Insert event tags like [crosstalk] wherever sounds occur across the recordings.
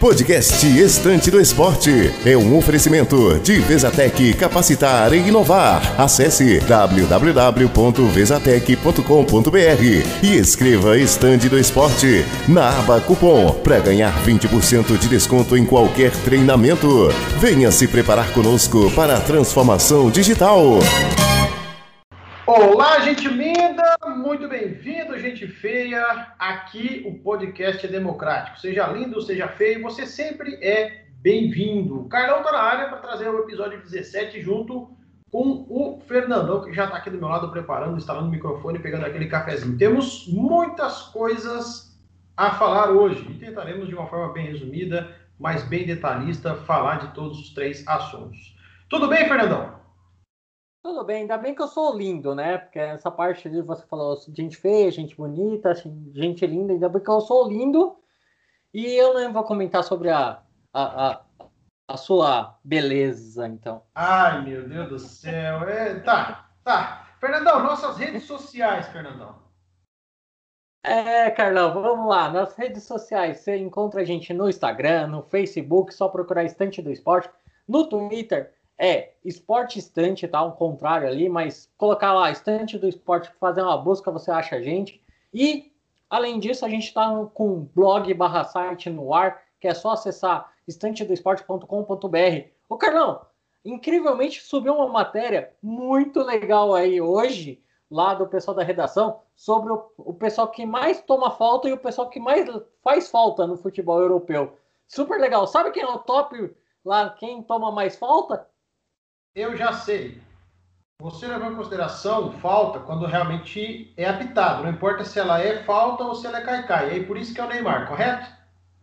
Podcast Estante do Esporte é um oferecimento de Vesatec Capacitar e Inovar. Acesse www.vesatec.com.br e escreva Estande do Esporte na aba Cupom para ganhar 20% de desconto em qualquer treinamento. Venha se preparar conosco para a transformação digital. Olá, gente linda! Muito bem-vindo, gente feia! Aqui o podcast é democrático. Seja lindo, seja feio, você sempre é bem-vindo. Carlão tá na área para trazer o episódio 17 junto com o Fernandão, que já está aqui do meu lado preparando, instalando o microfone, pegando aquele cafezinho. Temos muitas coisas a falar hoje e tentaremos de uma forma bem resumida, mas bem detalhista, falar de todos os três assuntos. Tudo bem, Fernandão? Tudo bem, ainda bem que eu sou lindo, né? Porque essa parte de você falou gente feia, gente bonita, gente linda, ainda bem que eu sou lindo. E eu não vou comentar sobre a, a, a, a sua beleza, então. Ai, meu Deus do céu. É, tá, tá. Fernandão, nossas redes sociais, Fernandão. É, Carlão, vamos lá. Nas redes sociais, você encontra a gente no Instagram, no Facebook, só procurar Estante do Esporte. No Twitter, é esporte estante, tá? Um contrário ali, mas colocar lá estante do esporte, fazer uma busca, você acha a gente. E, além disso, a gente está com blog barra site no ar, que é só acessar estantedoesporte.com.br. Ô, Carlão, incrivelmente subiu uma matéria muito legal aí hoje, lá do pessoal da redação, sobre o, o pessoal que mais toma falta e o pessoal que mais faz falta no futebol europeu. Super legal. Sabe quem é o top lá, quem toma mais falta? Eu já sei. Você levou em consideração falta quando realmente é apitado. Não importa se ela é falta ou se ela é caicai. E aí por isso que é o Neymar, correto?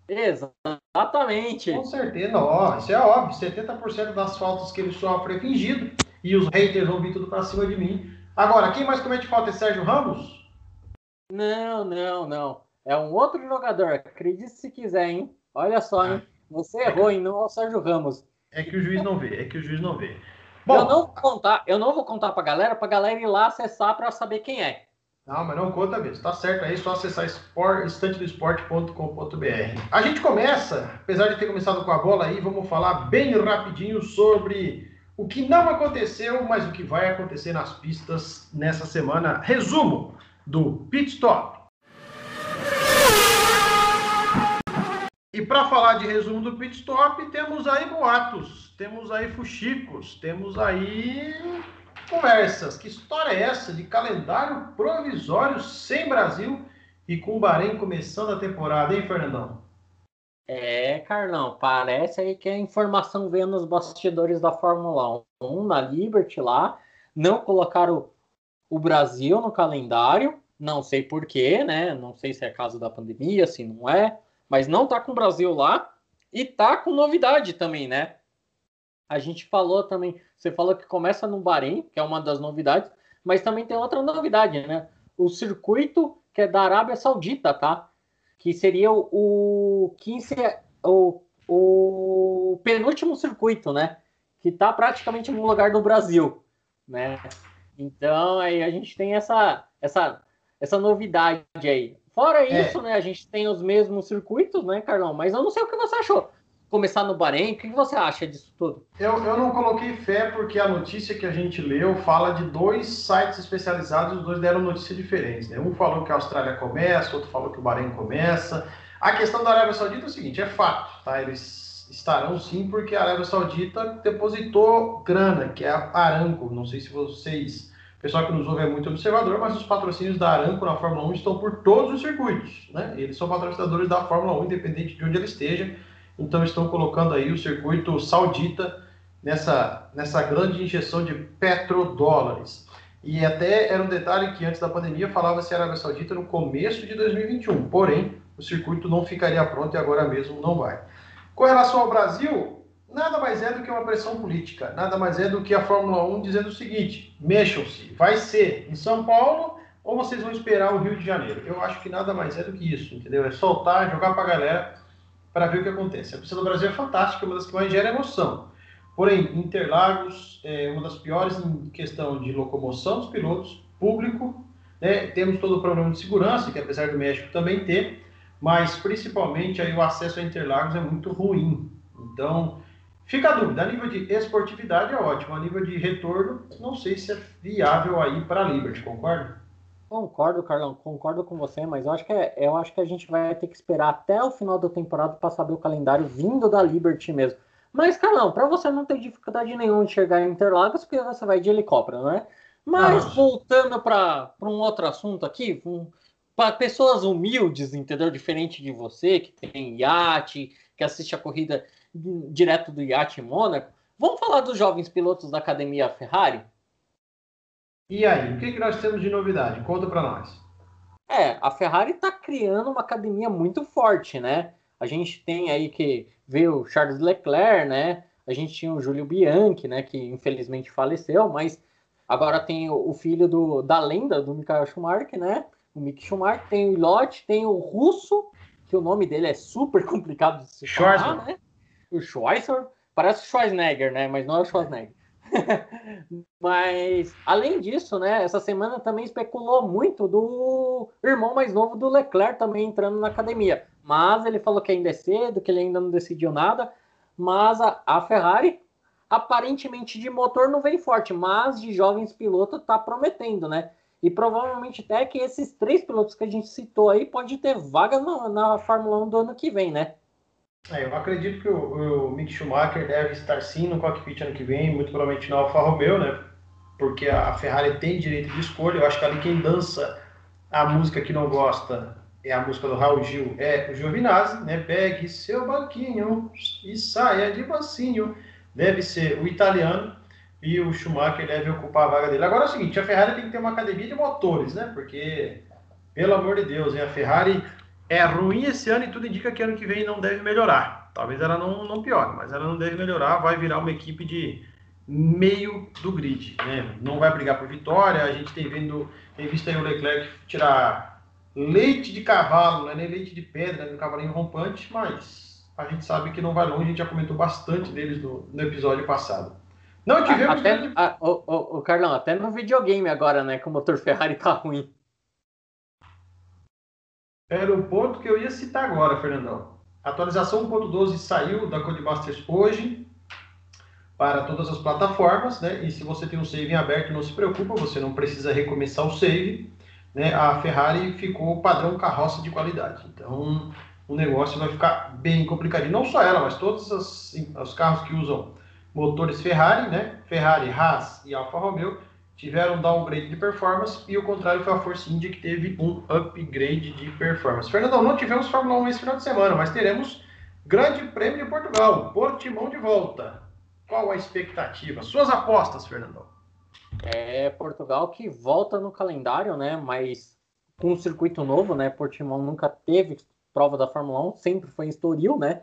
Exatamente. Com certeza, não. Isso é óbvio. 70% das faltas que ele sofre é fingido. E os haters vão vir tudo pra cima de mim. Agora, quem mais comete falta é Sérgio Ramos? Não, não, não. É um outro jogador. Acredite se quiser, hein? Olha só, hein? Você errou, hein? Não é o Sérgio Ramos. É que o juiz não vê. É que o juiz não vê. Bom, eu não vou contar, eu não vou contar pra galera, pra galera ir lá acessar para saber quem é. Não, mas não conta mesmo. Tá certo aí, só acessar estantedoesporte.com.br. A gente começa, apesar de ter começado com a bola aí, vamos falar bem rapidinho sobre o que não aconteceu, mas o que vai acontecer nas pistas nessa semana. Resumo do Pit Stop. E para falar de resumo do pit stop, temos aí boatos, temos aí fuxicos, temos aí conversas. Que história é essa de calendário provisório sem Brasil e com o Bahrein começando a temporada, hein, Fernandão? É, Carlão, parece aí que a informação veio nos bastidores da Fórmula 1, na Liberty lá, não colocaram o Brasil no calendário, não sei porquê, né? Não sei se é caso da pandemia, se não é mas não tá com o Brasil lá e tá com novidade também, né? A gente falou também, você falou que começa no Bahrein, que é uma das novidades, mas também tem outra novidade, né? O circuito que é da Arábia Saudita, tá? Que seria o, o 15, o, o penúltimo circuito, né? Que tá praticamente no lugar do Brasil, né? Então aí a gente tem essa essa essa novidade aí. Fora é. isso, né, a gente tem os mesmos circuitos, né, Carlão? Mas eu não sei o que você achou. Começar no Bahrein, o que você acha disso tudo? Eu, eu não coloquei fé porque a notícia que a gente leu fala de dois sites especializados, os dois deram notícias diferentes. Né? Um falou que a Austrália começa, outro falou que o Bahrein começa. A questão da Arábia Saudita é o seguinte, é fato, tá? Eles estarão sim porque a Arábia Saudita depositou grana, que é a Aramco. Não sei se vocês pessoal que nos ouve é muito observador, mas os patrocínios da Aramco na Fórmula 1 estão por todos os circuitos. Né? Eles são patrocinadores da Fórmula 1, independente de onde ele esteja. Então estão colocando aí o circuito saudita nessa, nessa grande injeção de petrodólares. E até era um detalhe que antes da pandemia falava-se Arábia Saudita no começo de 2021. Porém, o circuito não ficaria pronto e agora mesmo não vai. Com relação ao Brasil, nada mais é do que uma pressão política, nada mais é do que a Fórmula 1 dizendo o seguinte: mexam-se, vai ser em São Paulo ou vocês vão esperar o Rio de Janeiro? Eu acho que nada mais é do que isso, entendeu? É soltar, jogar para a galera para ver o que acontece. A pista do Brasil é fantástica, uma das que mais gera emoção. Porém, Interlagos é uma das piores em questão de locomoção dos pilotos, público, né? temos todo o problema de segurança, que apesar do México também ter, mas principalmente aí o acesso a Interlagos é muito ruim. Então, fica a dúvida, a nível de esportividade é ótimo, a nível de retorno, não sei se é viável aí para a Liberty, concorda? Concordo, Carlão, concordo com você, mas eu acho que é, eu acho que a gente vai ter que esperar até o final da temporada para saber o calendário vindo da Liberty mesmo. Mas, Carlão, para você não ter dificuldade nenhuma de chegar em Interlagos, porque você vai de helicóptero, né? Mas voltando para um outro assunto aqui, um, para pessoas humildes, entendeu? Diferente de você, que tem iate, que assiste a corrida direto do iate em Mônaco, vamos falar dos jovens pilotos da academia Ferrari? E aí, o que, que nós temos de novidade? Conta para nós. É, a Ferrari está criando uma academia muito forte, né? A gente tem aí que veio o Charles Leclerc, né? A gente tinha o Júlio Bianchi, né? Que infelizmente faleceu, mas agora tem o filho do, da lenda do Michael Schumacher, né? o Mick Schumacher, tem o Ilott, tem o Russo, que o nome dele é super [laughs] complicado de se falar, né? O Schweitzer, parece o Schwarzenegger, né? Mas não é o Schwarzenegger. [laughs] Mas, além disso, né, essa semana também especulou muito do irmão mais novo do Leclerc também entrando na academia. Mas ele falou que ainda é cedo, que ele ainda não decidiu nada. Mas a, a Ferrari, aparentemente de motor não vem forte, mas de jovens pilotos tá prometendo, né? E provavelmente até que esses três pilotos que a gente citou aí pode ter vaga na, na Fórmula 1 do ano que vem, né? É, eu acredito que o, o Mick Schumacher deve estar sim no cockpit ano que vem, muito provavelmente na Alfa Romeo, né? Porque a Ferrari tem direito de escolha. Eu acho que ali quem dança a música que não gosta é a música do Raul Gil, é o Giovinazzi, né? Pegue seu banquinho e saia de bacinho. Deve ser o italiano e o Schumacher deve ocupar a vaga dele. Agora é o seguinte, a Ferrari tem que ter uma academia de motores, né? Porque, pelo amor de Deus, hein? a Ferrari é ruim esse ano e tudo indica que ano que vem não deve melhorar. Talvez ela não, não piore, mas ela não deve melhorar, vai virar uma equipe de meio do grid, né? Não vai brigar por vitória, a gente tem, vendo, tem visto aí o Leclerc tirar leite de cavalo, não é nem leite de pedra, no cavalinho rompante, mas a gente sabe que não vai longe, a gente já comentou bastante deles no, no episódio passado. Não tivemos. Até, grande... a, o, o, o, Carlão, até no videogame agora, né? Que o motor Ferrari tá ruim. Era o ponto que eu ia citar agora, Fernandão. A atualização 1.12 saiu da Codemasters hoje para todas as plataformas, né? E se você tem um save em aberto, não se preocupa, você não precisa recomeçar o save. Né? A Ferrari ficou padrão carroça de qualidade. Então, o negócio vai ficar bem complicadinho. Não só ela, mas todos os, os carros que usam motores Ferrari, né? Ferrari, Haas e Alfa Romeo tiveram um downgrade de performance e o contrário foi a Force India que teve um upgrade de performance. Fernandão, não tivemos Fórmula 1 esse final de semana, mas teremos Grande Prêmio de Portugal, Portimão de volta. Qual a expectativa? Suas apostas, Fernandão? É Portugal que volta no calendário, né? Mas com um circuito novo, né? Portimão nunca teve prova da Fórmula 1, sempre foi em Estoril, né?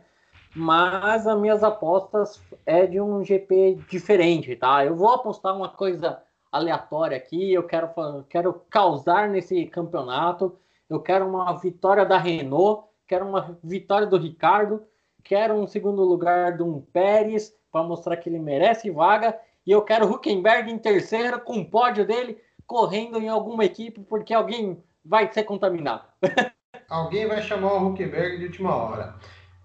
mas as minhas apostas é de um GP diferente, tá? Eu vou apostar uma coisa aleatória aqui, eu quero, quero causar nesse campeonato, eu quero uma vitória da Renault, quero uma vitória do Ricardo, quero um segundo lugar de um Pérez para mostrar que ele merece vaga, e eu quero Huckenberg em terceiro com o pódio dele correndo em alguma equipe porque alguém vai ser contaminado. [laughs] alguém vai chamar o Huckenberg de última hora.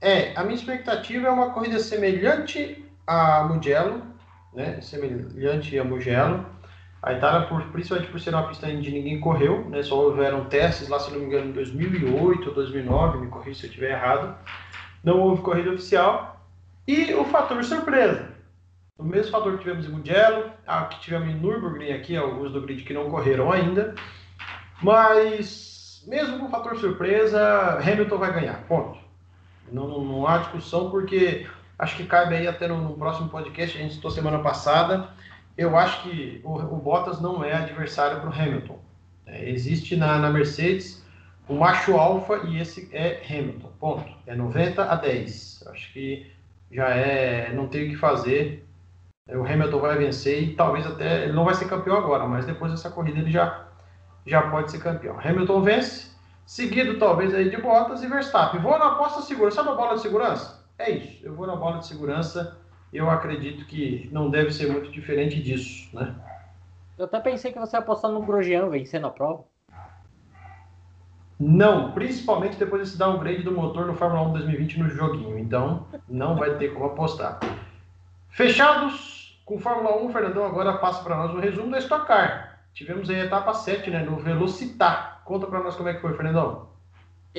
É, a minha expectativa é uma corrida semelhante a Mugello, né? Semelhante a Mugello. A Itália, por, principalmente por ser uma pista onde ninguém correu, né? Só houveram testes lá, se não me engano, em 2008 ou 2009, me corrija se eu estiver errado. Não houve corrida oficial. E o fator surpresa. O mesmo fator que tivemos em Mugello, que tivemos em Nürburgring aqui, alguns do grid que não correram ainda. Mas, mesmo com o fator surpresa, Hamilton vai ganhar, ponto. Não, não há discussão, porque acho que cabe aí até no, no próximo podcast, a gente citou semana passada. Eu acho que o, o Bottas não é adversário para o Hamilton. É, existe na, na Mercedes o macho alfa e esse é Hamilton. Ponto. É 90 a 10. Acho que já é. Não tem o que fazer. O Hamilton vai vencer e talvez até. Ele não vai ser campeão agora, mas depois dessa corrida ele já, já pode ser campeão. Hamilton vence, seguido talvez aí de Bottas e Verstappen. Vou na aposta segura. Sabe a bola de segurança? É isso. Eu vou na bola de segurança. Eu acredito que não deve ser muito diferente disso, né? Eu até pensei que você ia apostar no Grosjean vencendo a prova. Não, principalmente depois desse downgrade do motor no Fórmula 1 2020 no joguinho. Então, não vai ter como apostar. Fechados com Fórmula 1, Fernandão agora passa para nós o resumo da Stock Car. Tivemos aí a etapa 7, né, no Velocitar. Conta para nós como é que foi, Fernandão.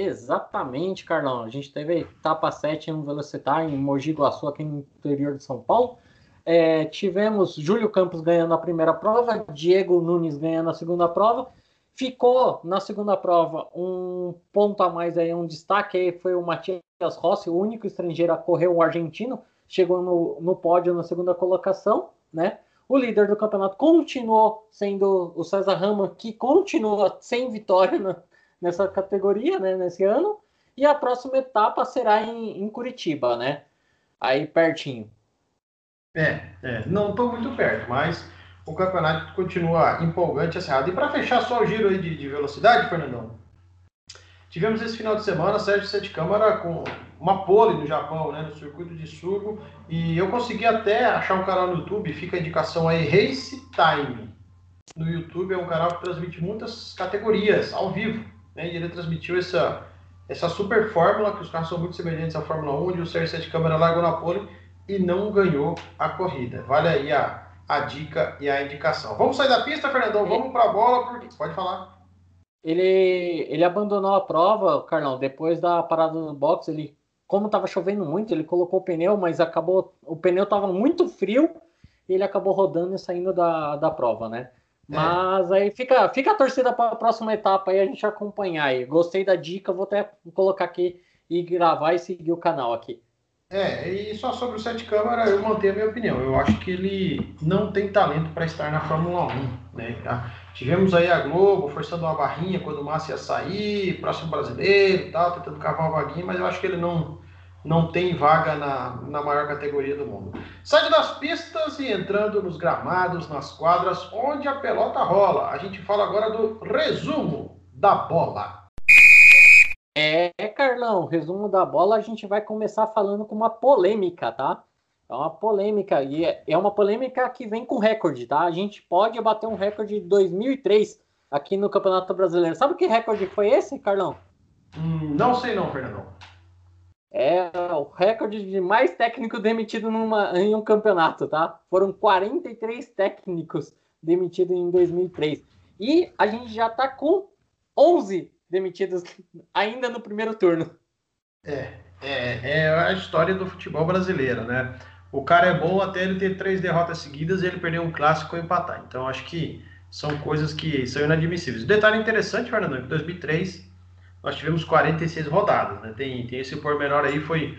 Exatamente, Carlão. A gente teve etapa 7 no Velocitar em Mogi Guaçu, aqui no interior de São Paulo. É, tivemos Júlio Campos ganhando a primeira prova, Diego Nunes ganhando a segunda prova. Ficou na segunda prova um ponto a mais aí, um destaque aí foi o Matias Rossi, o único estrangeiro a correr, o argentino, chegou no, no pódio na segunda colocação, né? O líder do campeonato continuou sendo o César Rama, que continua sem vitória na, nessa categoria, né, nesse ano. E a próxima etapa será em, em Curitiba, né? Aí pertinho. É, é não estou muito perto, mas o campeonato continua empolgante, acirrado. E para fechar só o giro aí de, de, velocidade, Fernandão, tivemos esse final de semana Sérgio Sete Câmara com uma pole no Japão, né, no circuito de Sugo, e eu consegui até achar um canal no YouTube, fica a indicação aí, Race Time. No YouTube é um canal que transmite muitas categorias ao vivo, né, e ele transmitiu essa, essa super fórmula, que os carros são muito semelhantes à Fórmula 1, onde o Sérgio Sete Câmara largou na pole e não ganhou a corrida. Vale aí a, a dica e a indicação. Vamos sair da pista, Fernandão? Vamos para a bola, porque... pode falar. Ele, ele abandonou a prova, Carlão, depois da parada no box, ele como estava chovendo muito, ele colocou o pneu, mas acabou. O pneu estava muito frio e ele acabou rodando e saindo da, da prova, né? É. Mas aí fica, fica a torcida para a próxima etapa aí a gente acompanhar aí. Gostei da dica, vou até colocar aqui e gravar e seguir o canal aqui. É, e só sobre o Sete Câmara, eu mantenho a minha opinião. Eu acho que ele não tem talento para estar na Fórmula 1. Né? Tivemos aí a Globo forçando uma barrinha quando o Massa ia sair, próximo brasileiro e tal, tentando cavar uma vaguinha, mas eu acho que ele não, não tem vaga na, na maior categoria do mundo. Saindo das pistas e entrando nos gramados, nas quadras, onde a pelota rola. A gente fala agora do resumo da bola. É, Carlão, resumo da bola, a gente vai começar falando com uma polêmica, tá? É uma polêmica, e é, é uma polêmica que vem com recorde, tá? A gente pode bater um recorde de 2003 aqui no Campeonato Brasileiro. Sabe que recorde foi esse, Carlão? Hum, não sei não, Fernandão. É o recorde de mais técnico demitido numa, em um campeonato, tá? Foram 43 técnicos demitidos em 2003. E a gente já tá com 11 demitidos ainda no primeiro turno. É, é, é a história do futebol brasileiro, né? o cara é bom até ele ter três derrotas seguidas e ele perder um clássico ou empatar. Então acho que são coisas que são inadmissíveis. detalhe interessante, Fernando, que em 2003 nós tivemos 46 rodadas, né? Tem, tem esse pormenor aí, foi,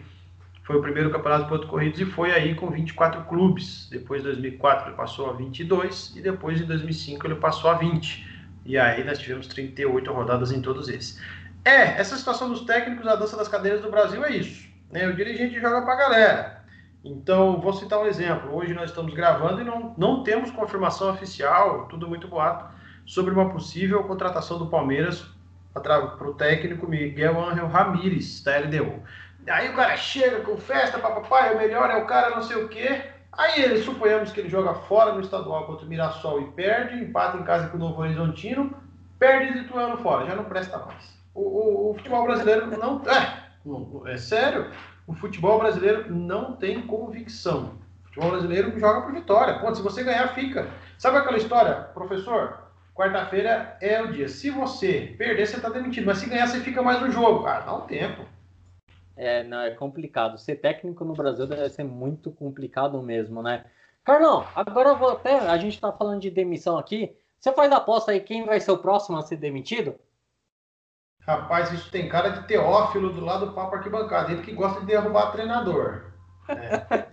foi o primeiro campeonato de pontos corridos e foi aí com 24 clubes. Depois, em 2004, ele passou a 22 e depois, em 2005, ele passou a 20. E aí nós tivemos 38 rodadas em todos esses. É, essa situação dos técnicos, a dança das cadeiras do Brasil é isso. Né? O dirigente joga pra galera. Então, vou citar um exemplo. Hoje nós estamos gravando e não, não temos confirmação oficial, tudo muito boato, sobre uma possível contratação do Palmeiras para o técnico Miguel Ángel Ramírez, da LDU. Aí o cara chega com festa, papai, o melhor é o cara não sei o quê. Aí ele, suponhamos que ele joga fora no estadual contra o Mirassol e perde, empata em casa com o Novo Horizontino, perde de Ituano fora, já não presta mais. O, o, o futebol brasileiro não. É, é sério o futebol brasileiro não tem convicção. O futebol brasileiro joga por vitória. Ponto. Se você ganhar, fica. Sabe aquela história, professor? Quarta-feira é o dia. Se você perder, você está demitido. Mas se ganhar, você fica mais no jogo, cara. Dá um tempo. É, não, é complicado. Ser técnico no Brasil deve ser muito complicado mesmo, né? Carlão, agora eu vou até. A gente está falando de demissão aqui. Você faz a aposta aí quem vai ser o próximo a ser demitido? Rapaz, isso tem cara de teófilo do lado do papo arquibancada. Ele que gosta de derrubar treinador. [laughs] É.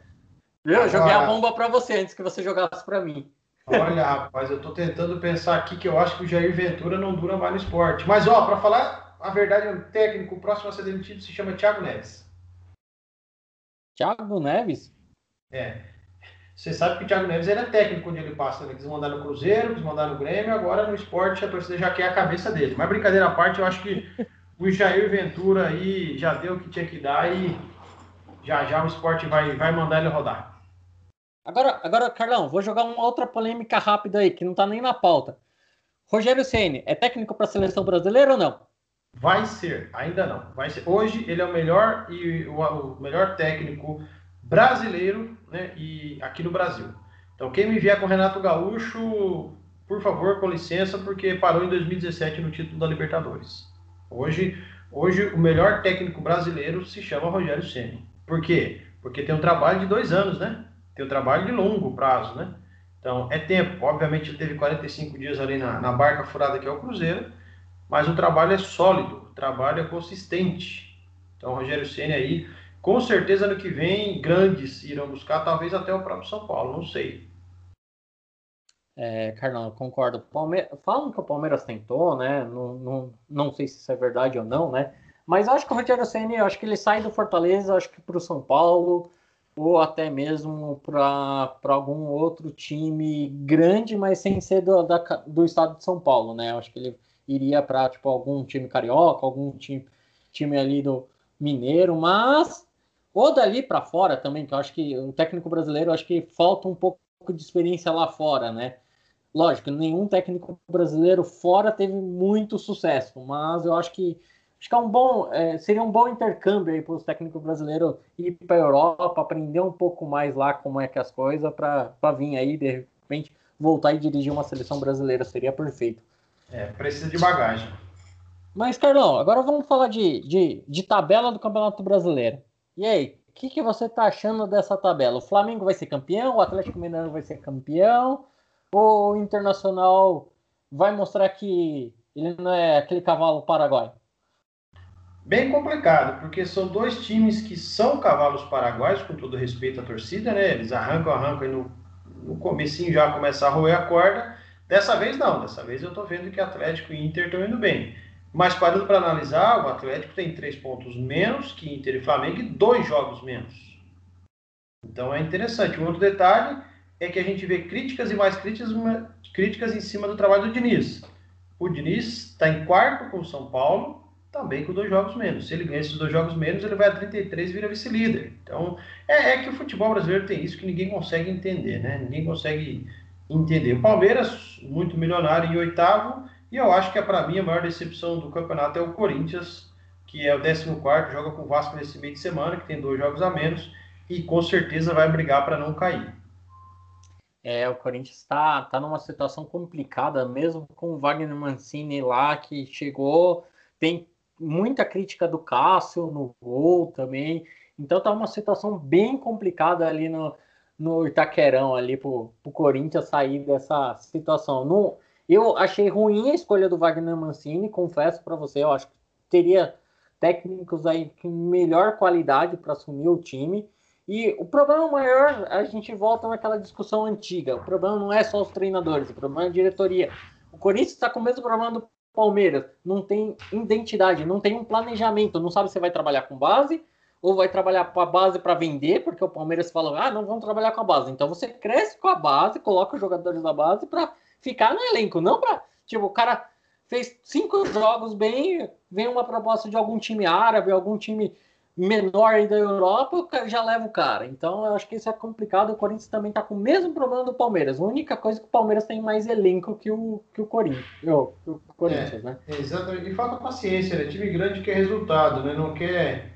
Eu joguei a bomba para você antes que você jogasse para mim. Olha, rapaz, eu tô tentando pensar aqui que eu acho que o Jair Ventura não dura mais no esporte. Mas, ó, para falar a verdade, o técnico próximo a ser demitido se chama Thiago Neves. Thiago Neves? É. Você sabe que o Thiago Neves ele é técnico onde ele passa, né? Quis mandar no Cruzeiro, quis mandar no Grêmio, agora no esporte a torcida já quer a cabeça dele. Mas brincadeira à parte, eu acho que o Jair Ventura aí já deu o que tinha que dar e já já o esporte vai, vai mandar ele rodar. Agora, agora, Carlão, vou jogar uma outra polêmica rápida aí, que não tá nem na pauta. Rogério Ceni é técnico para a seleção brasileira ou não? Vai ser, ainda não. Vai ser. Hoje ele é o melhor e o, o melhor técnico brasileiro, né? E aqui no Brasil. Então quem me vier com Renato Gaúcho, por favor, com licença, porque parou em 2017 no título da Libertadores. Hoje, hoje o melhor técnico brasileiro se chama Rogério Ceni. Por quê? Porque tem um trabalho de dois anos, né? Tem um trabalho de longo prazo, né? Então é tempo. Obviamente ele teve 45 dias ali na, na barca furada que é o Cruzeiro mas o trabalho é sólido, o trabalho é consistente. Então, Rogério Ceni aí, com certeza ano que vem, grandes irão buscar, talvez até o próprio São Paulo, não sei. É, Carlão, concordo. Palme... Falam que o Palmeiras tentou, né? Não, não, não sei se isso é verdade ou não, né? Mas acho que o Rogério Ceni, acho que ele sai do Fortaleza, acho que para o São Paulo ou até mesmo para algum outro time grande, mas sem ser do, da, do estado de São Paulo, né? Acho que ele iria para tipo, algum time carioca, algum time, time ali do Mineiro, mas ou dali para fora também, que eu acho que o técnico brasileiro, acho que falta um pouco de experiência lá fora, né? Lógico, nenhum técnico brasileiro fora teve muito sucesso, mas eu acho que acho que é um bom, é, seria um bom intercâmbio aí para os técnicos brasileiros ir para a Europa, aprender um pouco mais lá como é que as coisas, para vir aí de repente voltar e dirigir uma seleção brasileira seria perfeito. É, precisa de bagagem. Mas, Carlão, agora vamos falar de, de, de tabela do Campeonato Brasileiro. E aí, o que, que você está achando dessa tabela? O Flamengo vai ser campeão? O Atlético Mineiro vai ser campeão? Ou o Internacional vai mostrar que ele não é aquele cavalo paraguai? Bem complicado, porque são dois times que são cavalos paraguaios, com todo respeito à torcida, né? Eles arrancam, arrancam e no, no comecinho já começar a roer a corda. Dessa vez não, dessa vez eu estou vendo que Atlético e Inter estão indo bem. Mas parando para analisar, o Atlético tem três pontos menos que Inter e Flamengo e dois jogos menos. Então é interessante. Um outro detalhe é que a gente vê críticas e mais críticas, críticas em cima do trabalho do Diniz. O Diniz está em quarto com o São Paulo, também com dois jogos menos. Se ele ganha esses dois jogos menos, ele vai a 33 e vira vice-líder. Então é, é que o futebol brasileiro tem isso que ninguém consegue entender, né? Ninguém consegue entender. O Palmeiras, muito milionário em oitavo, e eu acho que é para mim a maior decepção do campeonato é o Corinthians, que é o 14, joga com o Vasco nesse meio de semana, que tem dois jogos a menos, e com certeza vai brigar para não cair. É, o Corinthians está tá numa situação complicada, mesmo com o Wagner Mancini lá, que chegou, tem muita crítica do Cássio no gol também, então tá uma situação bem complicada ali no, no Itaquerão ali pro, pro Corinthians sair dessa situação. No, eu achei ruim a escolha do Wagner Mancini, confesso para você, eu acho que teria técnicos aí com melhor qualidade para assumir o time. E o problema maior, a gente volta naquela discussão antiga. O problema não é só os treinadores, o problema é a diretoria. O Corinthians está com o mesmo problema do Palmeiras. Não tem identidade, não tem um planejamento, não sabe se vai trabalhar com base ou vai trabalhar com a base para vender, porque o Palmeiras fala, ah, não vamos trabalhar com a base. Então você cresce com a base, coloca os jogadores da base para ficar no elenco, não para, tipo, o cara fez cinco jogos bem, vem uma proposta de algum time árabe, algum time menor aí da Europa, já leva o cara. Então eu acho que isso é complicado. O Corinthians também tá com o mesmo problema do Palmeiras. A única coisa é que o Palmeiras tem mais elenco que o, que o Corinthians. O, o Corinthians, é, né? Exatamente. E falta paciência, né? Time grande quer resultado, né? Não quer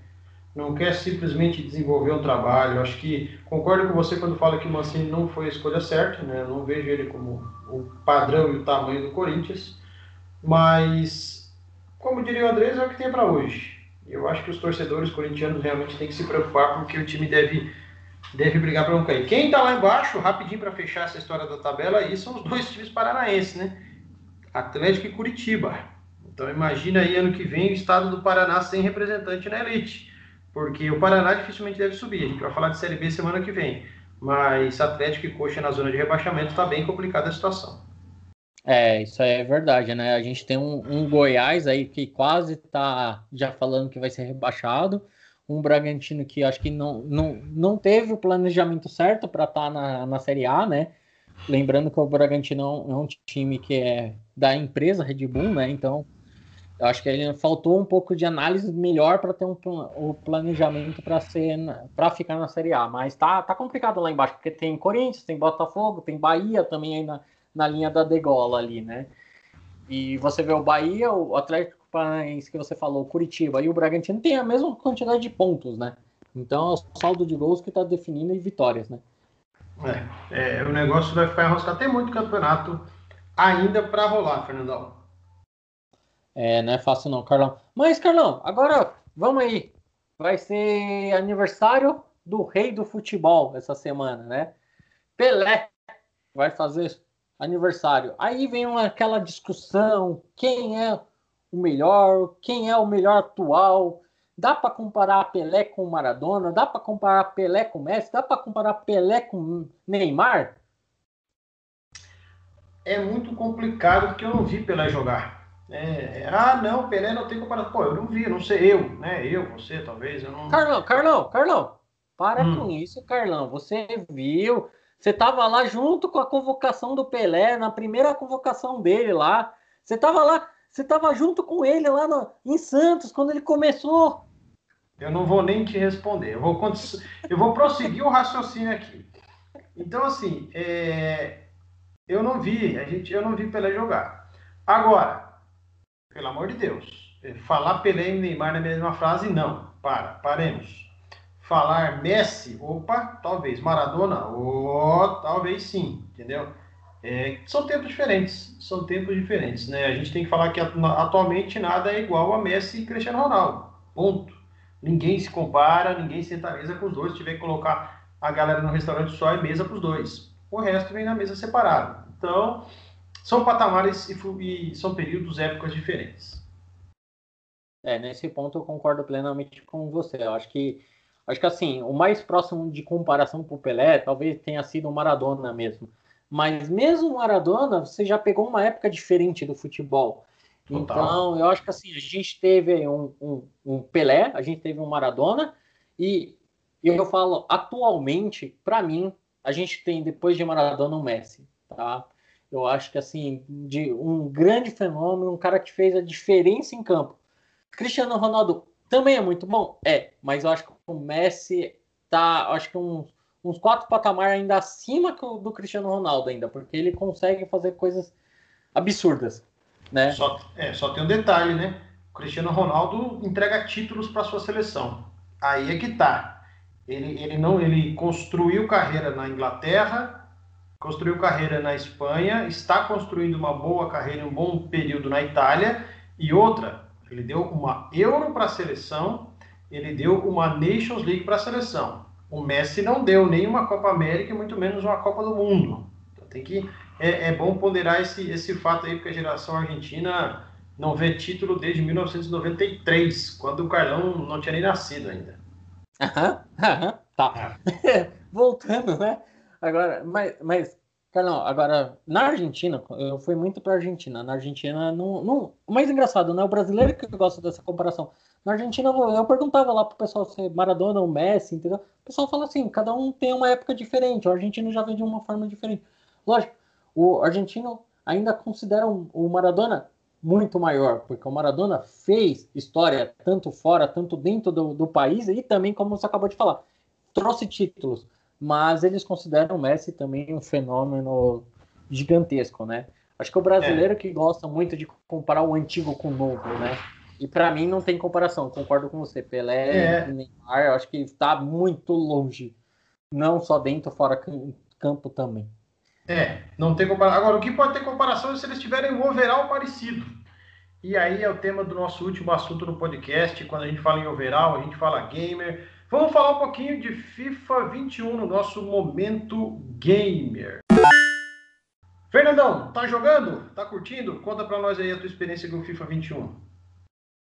não quer simplesmente desenvolver um trabalho. Acho que concordo com você quando fala que o Mancini não foi a escolha certa, né? Eu não vejo ele como o padrão e o tamanho do Corinthians, mas como diria o Andrés, é o que tem para hoje. Eu acho que os torcedores corintianos realmente têm que se preocupar porque o time deve deve brigar para não cair. Quem está lá embaixo, rapidinho para fechar essa história da tabela, aí são os dois times paranaenses, né? Atlético e Curitiba. Então imagina aí ano que vem o estado do Paraná sem representante na elite porque o Paraná dificilmente deve subir. A gente vai falar de Série B semana que vem. Mas Atlético e Coxa na zona de rebaixamento está bem complicada a situação. É, isso é verdade, né? A gente tem um, um Goiás aí que quase está já falando que vai ser rebaixado. Um Bragantino que acho que não, não, não teve o planejamento certo para estar tá na, na Série A, né? Lembrando que o Bragantino é um time que é da empresa Red Bull, né? Então eu acho que ele faltou um pouco de análise melhor para ter um, o planejamento para ser para ficar na Série A, mas tá, tá complicado lá embaixo, porque tem Corinthians, tem Botafogo, tem Bahia também aí na, linha da degola ali, né? E você vê o Bahia, o Atlético Paranaense que você falou, Curitiba e o Bragantino têm a mesma quantidade de pontos, né? Então é o saldo de gols que está definindo e vitórias, né? É, é, o negócio vai ficar enroscado. Tem muito campeonato ainda para rolar, Fernandão. É, não é fácil não, Carlão. Mas, Carlão, agora vamos aí. Vai ser aniversário do rei do futebol essa semana, né? Pelé vai fazer aniversário. Aí vem uma, aquela discussão: quem é o melhor, quem é o melhor atual. Dá para comparar Pelé com Maradona? Dá para comparar Pelé com Messi? Dá para comparar Pelé com Neymar? É muito complicado porque eu não vi Pelé jogar. É, ah, não, Pelé não tem comparação. Pô, eu não vi, não sei eu, né? Eu, você, talvez. Eu não... Carlão, Carlão, Carlão, para hum. com isso, Carlão. Você viu, você tava lá junto com a convocação do Pelé, na primeira convocação dele lá. Você tava lá, você tava junto com ele lá no, em Santos, quando ele começou. Eu não vou nem te responder. Eu vou, eu vou prosseguir o raciocínio aqui. Então, assim, é, eu não vi, a gente, eu não vi Pelé jogar. Agora, pelo amor de Deus, falar Pelé e Neymar na mesma frase, não. Para, paremos. Falar Messi, opa, talvez. Maradona, oh, talvez sim, entendeu? É, são tempos diferentes, são tempos diferentes, né? A gente tem que falar que atualmente nada é igual a Messi e Cristiano Ronaldo, ponto. Ninguém se compara, ninguém senta à mesa com os dois. Se tiver que colocar a galera no restaurante só, é mesa para os dois. O resto vem na mesa separado. Então, são patamares e, e são períodos, épocas diferentes. É, nesse ponto eu concordo plenamente com você. Eu acho que, acho que assim, o mais próximo de comparação com o Pelé talvez tenha sido o Maradona mesmo. Mas mesmo o Maradona, você já pegou uma época diferente do futebol. Total. Então, eu acho que assim, a gente teve um, um, um Pelé, a gente teve um Maradona, e eu falo, atualmente, para mim, a gente tem, depois de Maradona, um Messi, tá? Eu acho que, assim, de um grande fenômeno, um cara que fez a diferença em campo. Cristiano Ronaldo também é muito bom? É, mas eu acho que o Messi tá, acho que uns, quatro patamares ainda acima do Cristiano Ronaldo ainda, porque ele consegue fazer coisas absurdas. Né? Só, é, só tem um detalhe, né? O Cristiano Ronaldo entrega títulos para sua seleção. Aí é que tá. Ele, ele não, ele construiu carreira na Inglaterra, construiu carreira na Espanha, está construindo uma boa carreira, um bom período na Itália e outra. Ele deu uma Euro para a seleção, ele deu uma Nations League para a seleção. O Messi não deu nenhuma Copa América, muito menos uma Copa do Mundo. Então tem que é, é bom ponderar esse, esse fato aí, porque a geração argentina não vê título desde 1993, quando o Carlão não tinha nem nascido ainda. Aham, aham, tá. É. [laughs] Voltando, né? Agora, mas, mas, Carlão, agora, na Argentina, eu fui muito pra Argentina. Na Argentina, não, não, o mais engraçado, né? O brasileiro que gosta dessa comparação. Na Argentina, eu perguntava lá pro pessoal se Maradona ou Messi, entendeu? O pessoal fala assim, cada um tem uma época diferente. O argentino já vem de uma forma diferente. Lógico, o argentino ainda considera o Maradona muito maior, porque o Maradona fez história tanto fora, tanto dentro do, do país e também, como você acabou de falar, trouxe títulos. Mas eles consideram o Messi também um fenômeno gigantesco, né? Acho que o brasileiro é. que gosta muito de comparar o antigo com o novo, né? E para mim não tem comparação, concordo com você. Pelé é. Neymar, eu acho que está muito longe. Não só dentro, fora campo também. É, não tem comparação. Agora, o que pode ter comparação é se eles tiverem um overall parecido. E aí é o tema do nosso último assunto no podcast. Quando a gente fala em overall, a gente fala gamer. Vamos falar um pouquinho de FIFA 21 no nosso momento gamer. Fernandão, tá jogando? Tá curtindo? Conta pra nós aí a tua experiência com o FIFA 21.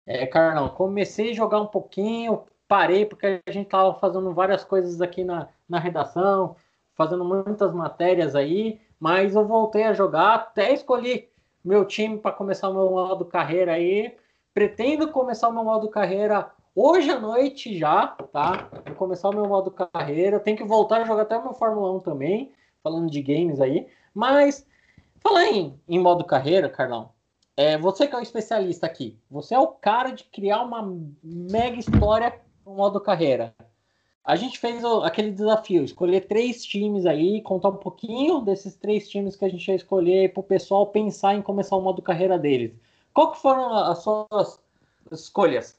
É, Carlão, comecei a jogar um pouquinho, parei porque a gente tava fazendo várias coisas aqui na, na redação, fazendo muitas matérias aí, mas eu voltei a jogar, até escolhi meu time para começar o meu modo carreira aí. Pretendo começar o meu modo carreira hoje à noite já, tá? Vou começar o meu modo carreira. Tenho que voltar a jogar até o meu Fórmula 1 também, falando de games aí. Mas, falar em, em modo carreira, Carlão, é, você que é o especialista aqui, você é o cara de criar uma mega história no modo carreira. A gente fez o, aquele desafio, escolher três times aí, contar um pouquinho desses três times que a gente ia escolher para o pessoal pensar em começar o modo carreira deles. Qual que foram as suas escolhas?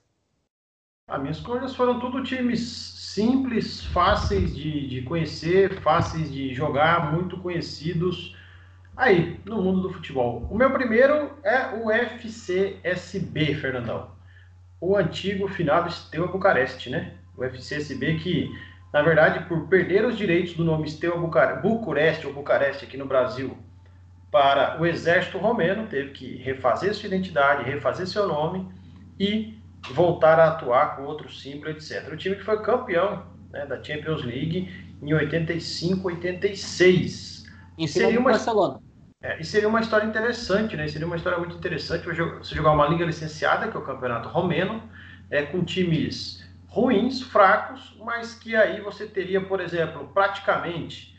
As minhas escolhas foram tudo times simples, fáceis de, de conhecer, fáceis de jogar, muito conhecidos aí no mundo do futebol. O meu primeiro é o FCSB, Fernandão. O antigo finado Steaua Bucareste, né? O FCSB que, na verdade, por perder os direitos do nome Steaua Bucareste ou Bucareste aqui no Brasil para o exército romeno, teve que refazer sua identidade, refazer seu nome e voltar a atuar com outro símbolo, etc. O time que foi campeão né, da Champions League em 85, 86. Em seria uma Barcelona. É, e seria uma história interessante, né? Seria uma história muito interessante você jogar uma liga licenciada, que é o campeonato romeno, é, com times ruins, fracos, mas que aí você teria, por exemplo, praticamente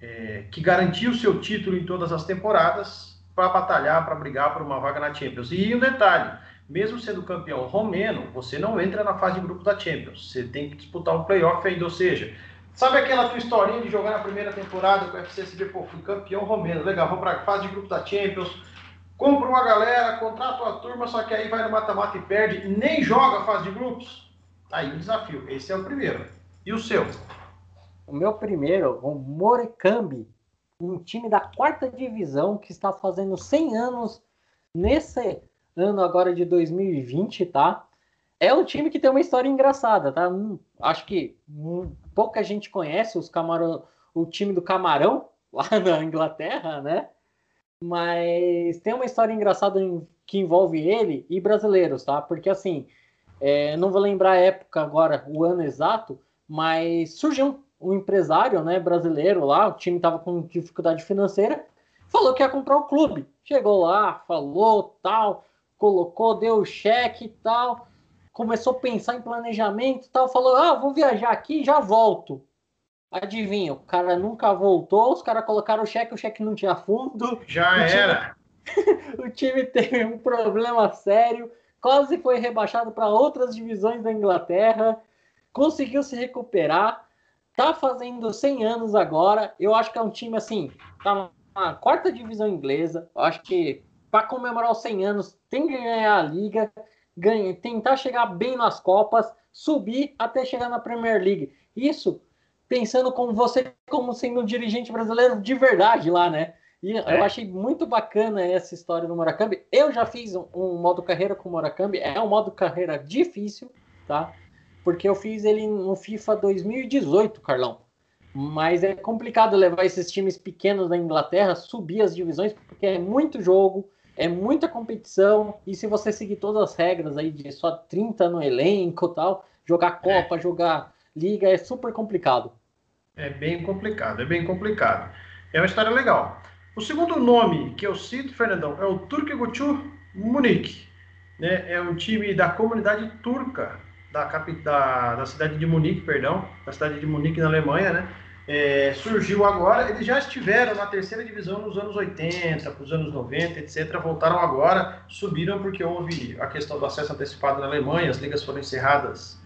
é, que garantia o seu título em todas as temporadas para batalhar, para brigar por uma vaga na Champions. E um detalhe, mesmo sendo campeão romeno, você não entra na fase de grupo da Champions. Você tem que disputar um playoff ainda, ou seja, Sabe aquela tua historinha de jogar na primeira temporada com o FCSB, pô, fui campeão romeno, legal, vou pra fase de grupo da Champions, compra uma galera, contrata uma turma, só que aí vai no mata-mata e perde, nem joga a fase de grupos? Aí o desafio, esse é o primeiro. E o seu? O meu primeiro, o Morecambe, um time da quarta divisão que está fazendo 100 anos nesse ano agora de 2020, tá? É um time que tem uma história engraçada, tá? Hum, acho que hum, pouca gente conhece os camarão, o time do Camarão [laughs] lá na Inglaterra, né? Mas tem uma história engraçada que envolve ele e brasileiros, tá? Porque assim, é, não vou lembrar a época agora, o ano exato, mas surgiu um, um empresário, né, brasileiro lá, o time estava com dificuldade financeira, falou que ia comprar o clube. Chegou lá, falou, tal, colocou, deu o cheque e tal começou a pensar em planejamento e tal, falou: ah, vou viajar aqui já volto. Adivinha, o cara nunca voltou, os caras colocaram o cheque, o cheque não tinha fundo. Já o era. Time, [laughs] o time teve um problema sério, quase foi rebaixado para outras divisões da Inglaterra, conseguiu se recuperar, tá fazendo 100 anos agora. Eu acho que é um time assim, tá na quarta divisão inglesa. Eu acho que para comemorar os 100 anos tem que ganhar a liga tentar chegar bem nas Copas, subir até chegar na Premier League. Isso pensando como você como sendo um dirigente brasileiro de verdade lá, né? E é. eu achei muito bacana essa história do Murakami. Eu já fiz um, um, modo carreira com o Murakami, é um modo carreira difícil, tá? Porque eu fiz ele no FIFA 2018, Carlão. Mas é complicado levar esses times pequenos da Inglaterra, subir as divisões, porque é muito jogo, é muita competição, e se você seguir todas as regras aí de só 30 no elenco tal, jogar Copa, é. jogar Liga, é super complicado. É bem complicado, é bem complicado. É uma história legal. O segundo nome que eu cito, Fernandão, é o Turk Gucu Munique. Né? É um time da comunidade turca da, da, da cidade de Munique, perdão, da cidade de Munique na Alemanha, né? É, surgiu agora. Eles já estiveram na terceira divisão nos anos 80, para os anos 90, etc. Voltaram agora, subiram porque houve a questão do acesso antecipado na Alemanha, as ligas foram encerradas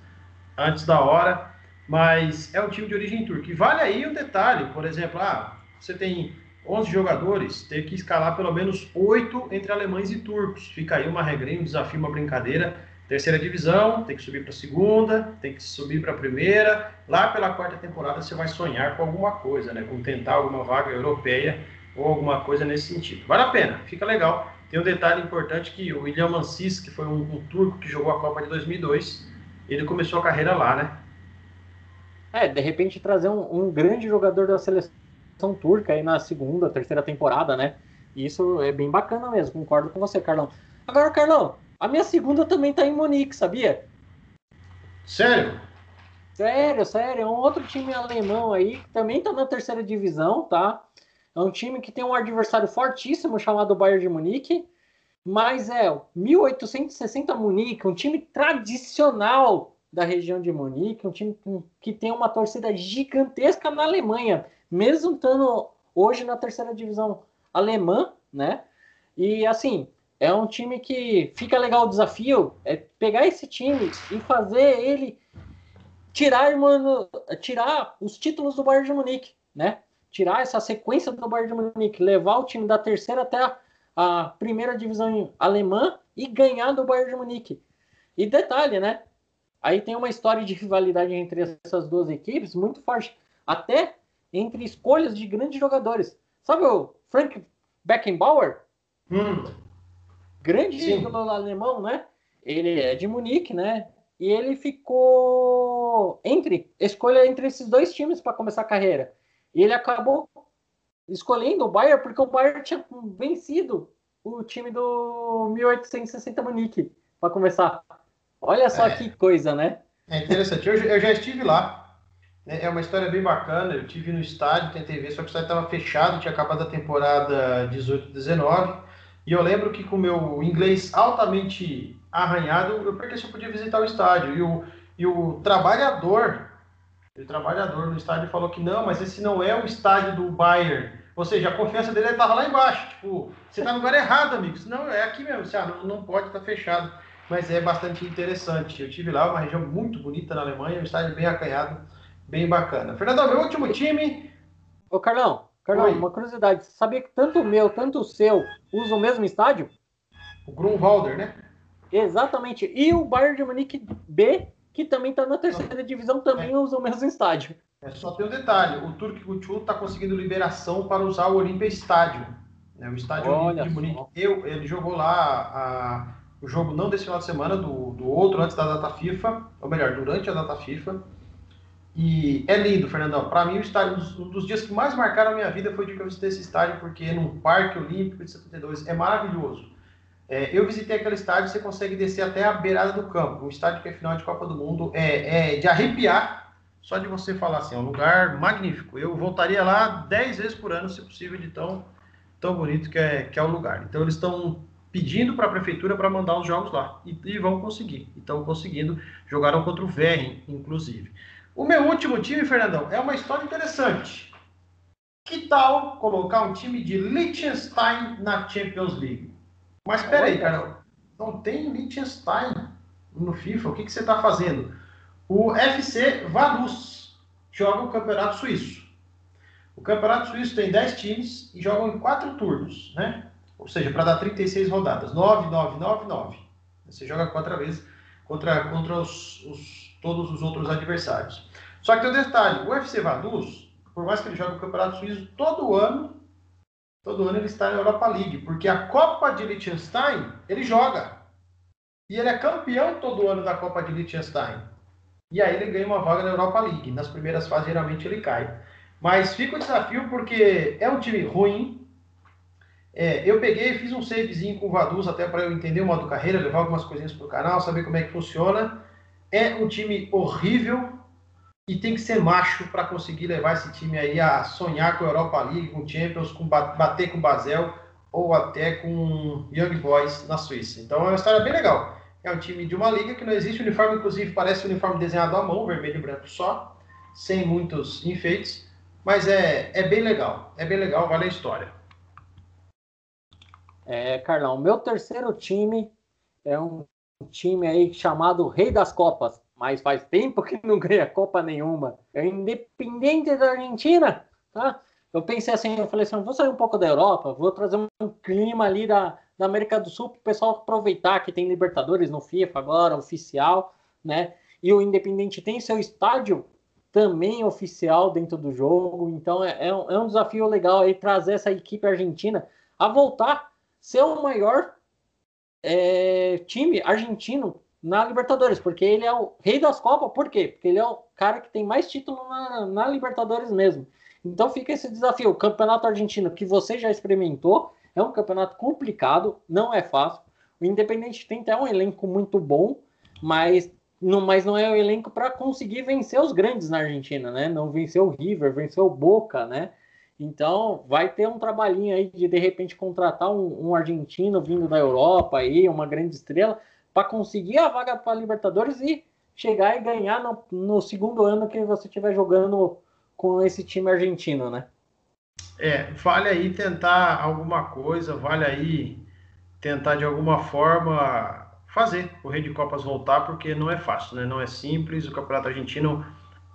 antes da hora, mas é um time de origem turca. E vale aí um detalhe, por exemplo, ah, você tem 11 jogadores, tem que escalar pelo menos 8 entre alemães e turcos. Fica aí uma regrinha, um desafio, uma brincadeira terceira divisão, tem que subir para a segunda, tem que subir para a primeira. Lá pela quarta temporada você vai sonhar com alguma coisa, né? Com tentar alguma vaga europeia ou alguma coisa nesse sentido. Vale a pena, fica legal. Tem um detalhe importante que o William Mansis, que foi um, um turco que jogou a Copa de 2002, ele começou a carreira lá, né? É, de repente trazer um, um grande jogador da seleção turca aí na segunda, terceira temporada, né? Isso é bem bacana mesmo, concordo com você, Carlão. Agora, Carlão, a minha segunda também tá em Munique, sabia? Sério? Sério, sério. É um outro time alemão aí, que também tá na terceira divisão, tá? É um time que tem um adversário fortíssimo chamado Bayern de Munique, mas é 1860 Munique, um time tradicional da região de Munique, um time que tem uma torcida gigantesca na Alemanha, mesmo estando hoje na terceira divisão alemã, né? E assim, é um time que fica legal o desafio, é pegar esse time e fazer ele tirar, mano, tirar os títulos do Bayern de Munique, né? Tirar essa sequência do Bayern de Munique, levar o time da terceira até a, a primeira divisão alemã e ganhar do Bayern de Munique. E detalhe, né? Aí tem uma história de rivalidade entre essas duas equipes muito forte, até entre escolhas de grandes jogadores. Sabe o Frank Beckenbauer? Hum. Grande Sim. ídolo alemão, né? Ele é de Munique, né? E ele ficou entre escolha entre esses dois times para começar a carreira. E ele acabou escolhendo o Bayern porque o Bayern tinha vencido o time do 1860 Munique para começar. Olha só é, que coisa, né? É interessante. Eu, eu já estive lá. É, é uma história bem bacana. Eu tive no estádio, tentei ver, só que o estádio estava fechado, tinha acabado a temporada 18-19. E eu lembro que com o meu inglês altamente arranhado, eu perguntei se eu podia visitar o estádio. E o, e o trabalhador, o trabalhador no estádio falou que não, mas esse não é o estádio do Bayern. Ou seja, a confiança dele estava lá embaixo. Tipo, você está no lugar errado, amigos. Não, é aqui mesmo. Você, ah, não, não pode estar tá fechado. Mas é bastante interessante. Eu tive lá, uma região muito bonita na Alemanha, um estádio bem acanhado, bem bacana. Fernando, meu último time. Ô, Carlão, Carlão, uma curiosidade. Sabia que tanto o meu, tanto o seu usam o mesmo estádio? O Grunwalder, né? Exatamente. E o Bayern de Munique B, que também está na terceira divisão, também é. usa o mesmo estádio. É só ter um detalhe: o Turk Gutul está conseguindo liberação para usar o Olympia Stadium. Né? O estádio Olha de Munique. Eu, ele jogou lá a, o jogo não desse final de semana, do, do outro antes da data FIFA, ou melhor, durante a data FIFA. E é lindo, Fernandão. Para mim, o estádio, um dos dias que mais marcaram a minha vida foi o dia que eu visitei esse estádio, porque num Parque Olímpico de 72 é maravilhoso. É, eu visitei aquele estádio, você consegue descer até a beirada do campo. Um estádio que é final de Copa do Mundo é, é de arrepiar só de você falar assim. É um lugar magnífico. Eu voltaria lá 10 vezes por ano, se possível, de tão, tão bonito que é, que é o lugar. Então, eles estão pedindo para a prefeitura para mandar os jogos lá. E, e vão conseguir. Estão conseguindo. Jogaram contra o Verren, inclusive. O meu último time, Fernandão, é uma história interessante. Que tal colocar um time de Liechtenstein na Champions League? Mas espera aí, cara, não tem Liechtenstein no FIFA. O que, que você está fazendo? O FC Vaduz joga o Campeonato Suíço. O Campeonato Suíço tem 10 times e jogam em 4 turnos, né? Ou seja, para dar 36 rodadas. 9, 9, 9, 9. Você joga quatro vezes contra, contra os, os todos os outros adversários. Só que tem um detalhe, o UFC Vaduz, por mais que ele jogue o Campeonato Suíço todo ano, todo ano ele está na Europa League, porque a Copa de Liechtenstein ele joga. E ele é campeão todo ano da Copa de Liechtenstein. E aí ele ganha uma vaga na Europa League. Nas primeiras fases, geralmente ele cai. Mas fica o desafio porque é um time ruim. É, eu peguei e fiz um savezinho com o Vaduz até para eu entender o modo carreira, levar algumas coisinhas para o canal, saber como é que funciona. É um time horrível e tem que ser macho para conseguir levar esse time aí a sonhar com a Europa League, com Champions, com bater com Basel ou até com Young Boys na Suíça. Então é uma história bem legal. É um time de uma liga que não existe uniforme, inclusive parece um uniforme desenhado à mão, vermelho e branco só, sem muitos enfeites, mas é, é bem legal. É bem legal, vale a história. É, Carlão, meu terceiro time é um time aí chamado Rei das Copas, mas faz tempo que não ganha Copa nenhuma. É independente da Argentina, tá? Eu pensei assim, eu falei assim, vou sair um pouco da Europa, vou trazer um clima ali da, da América do Sul para o pessoal aproveitar que tem Libertadores no FIFA agora, oficial, né? E o Independente tem seu estádio também oficial dentro do jogo, então é, é, um, é um desafio legal aí trazer essa equipe argentina a voltar ser o maior é, time argentino na Libertadores, porque ele é o rei das Copas, por quê? Porque ele é o cara que tem mais título na, na Libertadores mesmo. Então fica esse desafio. O campeonato argentino que você já experimentou é um campeonato complicado, não é fácil. O Independente tem até um elenco muito bom, mas não, mas não é o elenco para conseguir vencer os grandes na Argentina, né? Não venceu o River, venceu o Boca, né? Então, vai ter um trabalhinho aí de de repente contratar um, um argentino vindo da Europa aí, uma grande estrela, para conseguir a vaga para Libertadores e chegar e ganhar no, no, segundo ano que você estiver jogando com esse time argentino, né? É, vale aí tentar alguma coisa, vale aí tentar de alguma forma fazer o Rei de Copas voltar, porque não é fácil, né? Não é simples, o Campeonato Argentino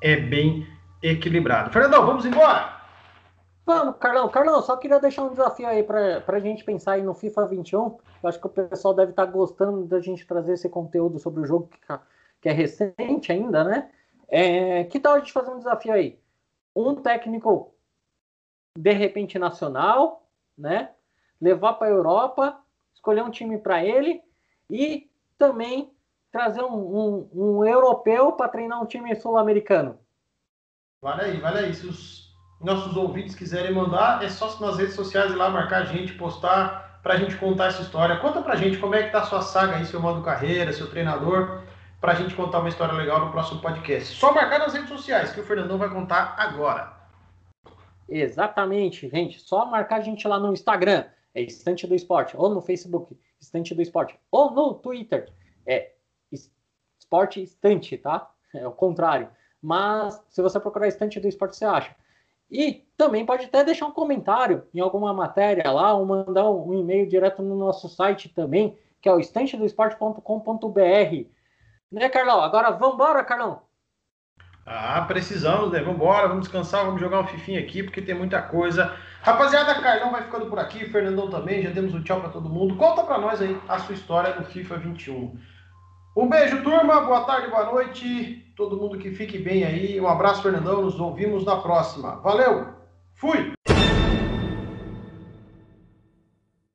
é bem equilibrado. Fernandão, vamos embora? Vamos, Carlão. Carlão, só queria deixar um desafio aí para a gente pensar aí no FIFA 21. Eu acho que o pessoal deve estar tá gostando da gente trazer esse conteúdo sobre o jogo que, que é recente ainda, né? É, que tal a gente fazer um desafio aí? Um técnico, de repente, nacional, né? Levar para a Europa, escolher um time para ele e também trazer um, um, um europeu para treinar um time sul-americano. Vale aí, vale aí. Se os nossos ouvintes quiserem mandar, é só nas redes sociais ir lá marcar a gente, postar para a gente contar essa história. Conta para a gente como é que tá a sua saga aí, seu modo carreira, seu treinador, para a gente contar uma história legal no próximo podcast. Só marcar nas redes sociais, que o Fernandão vai contar agora. Exatamente, gente. Só marcar a gente lá no Instagram, é Estante do Esporte, ou no Facebook, Estante do Esporte, ou no Twitter, é Esporte Estante, tá? É o contrário. Mas se você procurar Estante do Esporte, você acha. E também pode até deixar um comentário em alguma matéria lá, ou mandar um e-mail direto no nosso site também, que é o estantedoesporte.com.br. Né, Carlão? Agora vamos embora, Carlão? Ah, precisamos, né? Vamos embora, vamos descansar, vamos jogar um fifinho aqui, porque tem muita coisa. Rapaziada, Carlão vai ficando por aqui, Fernandão também, já demos um tchau para todo mundo. Conta para nós aí a sua história no FIFA 21. Um beijo, turma, boa tarde, boa noite todo mundo que fique bem aí. Um abraço, Fernandão. Nos ouvimos na próxima. Valeu! Fui!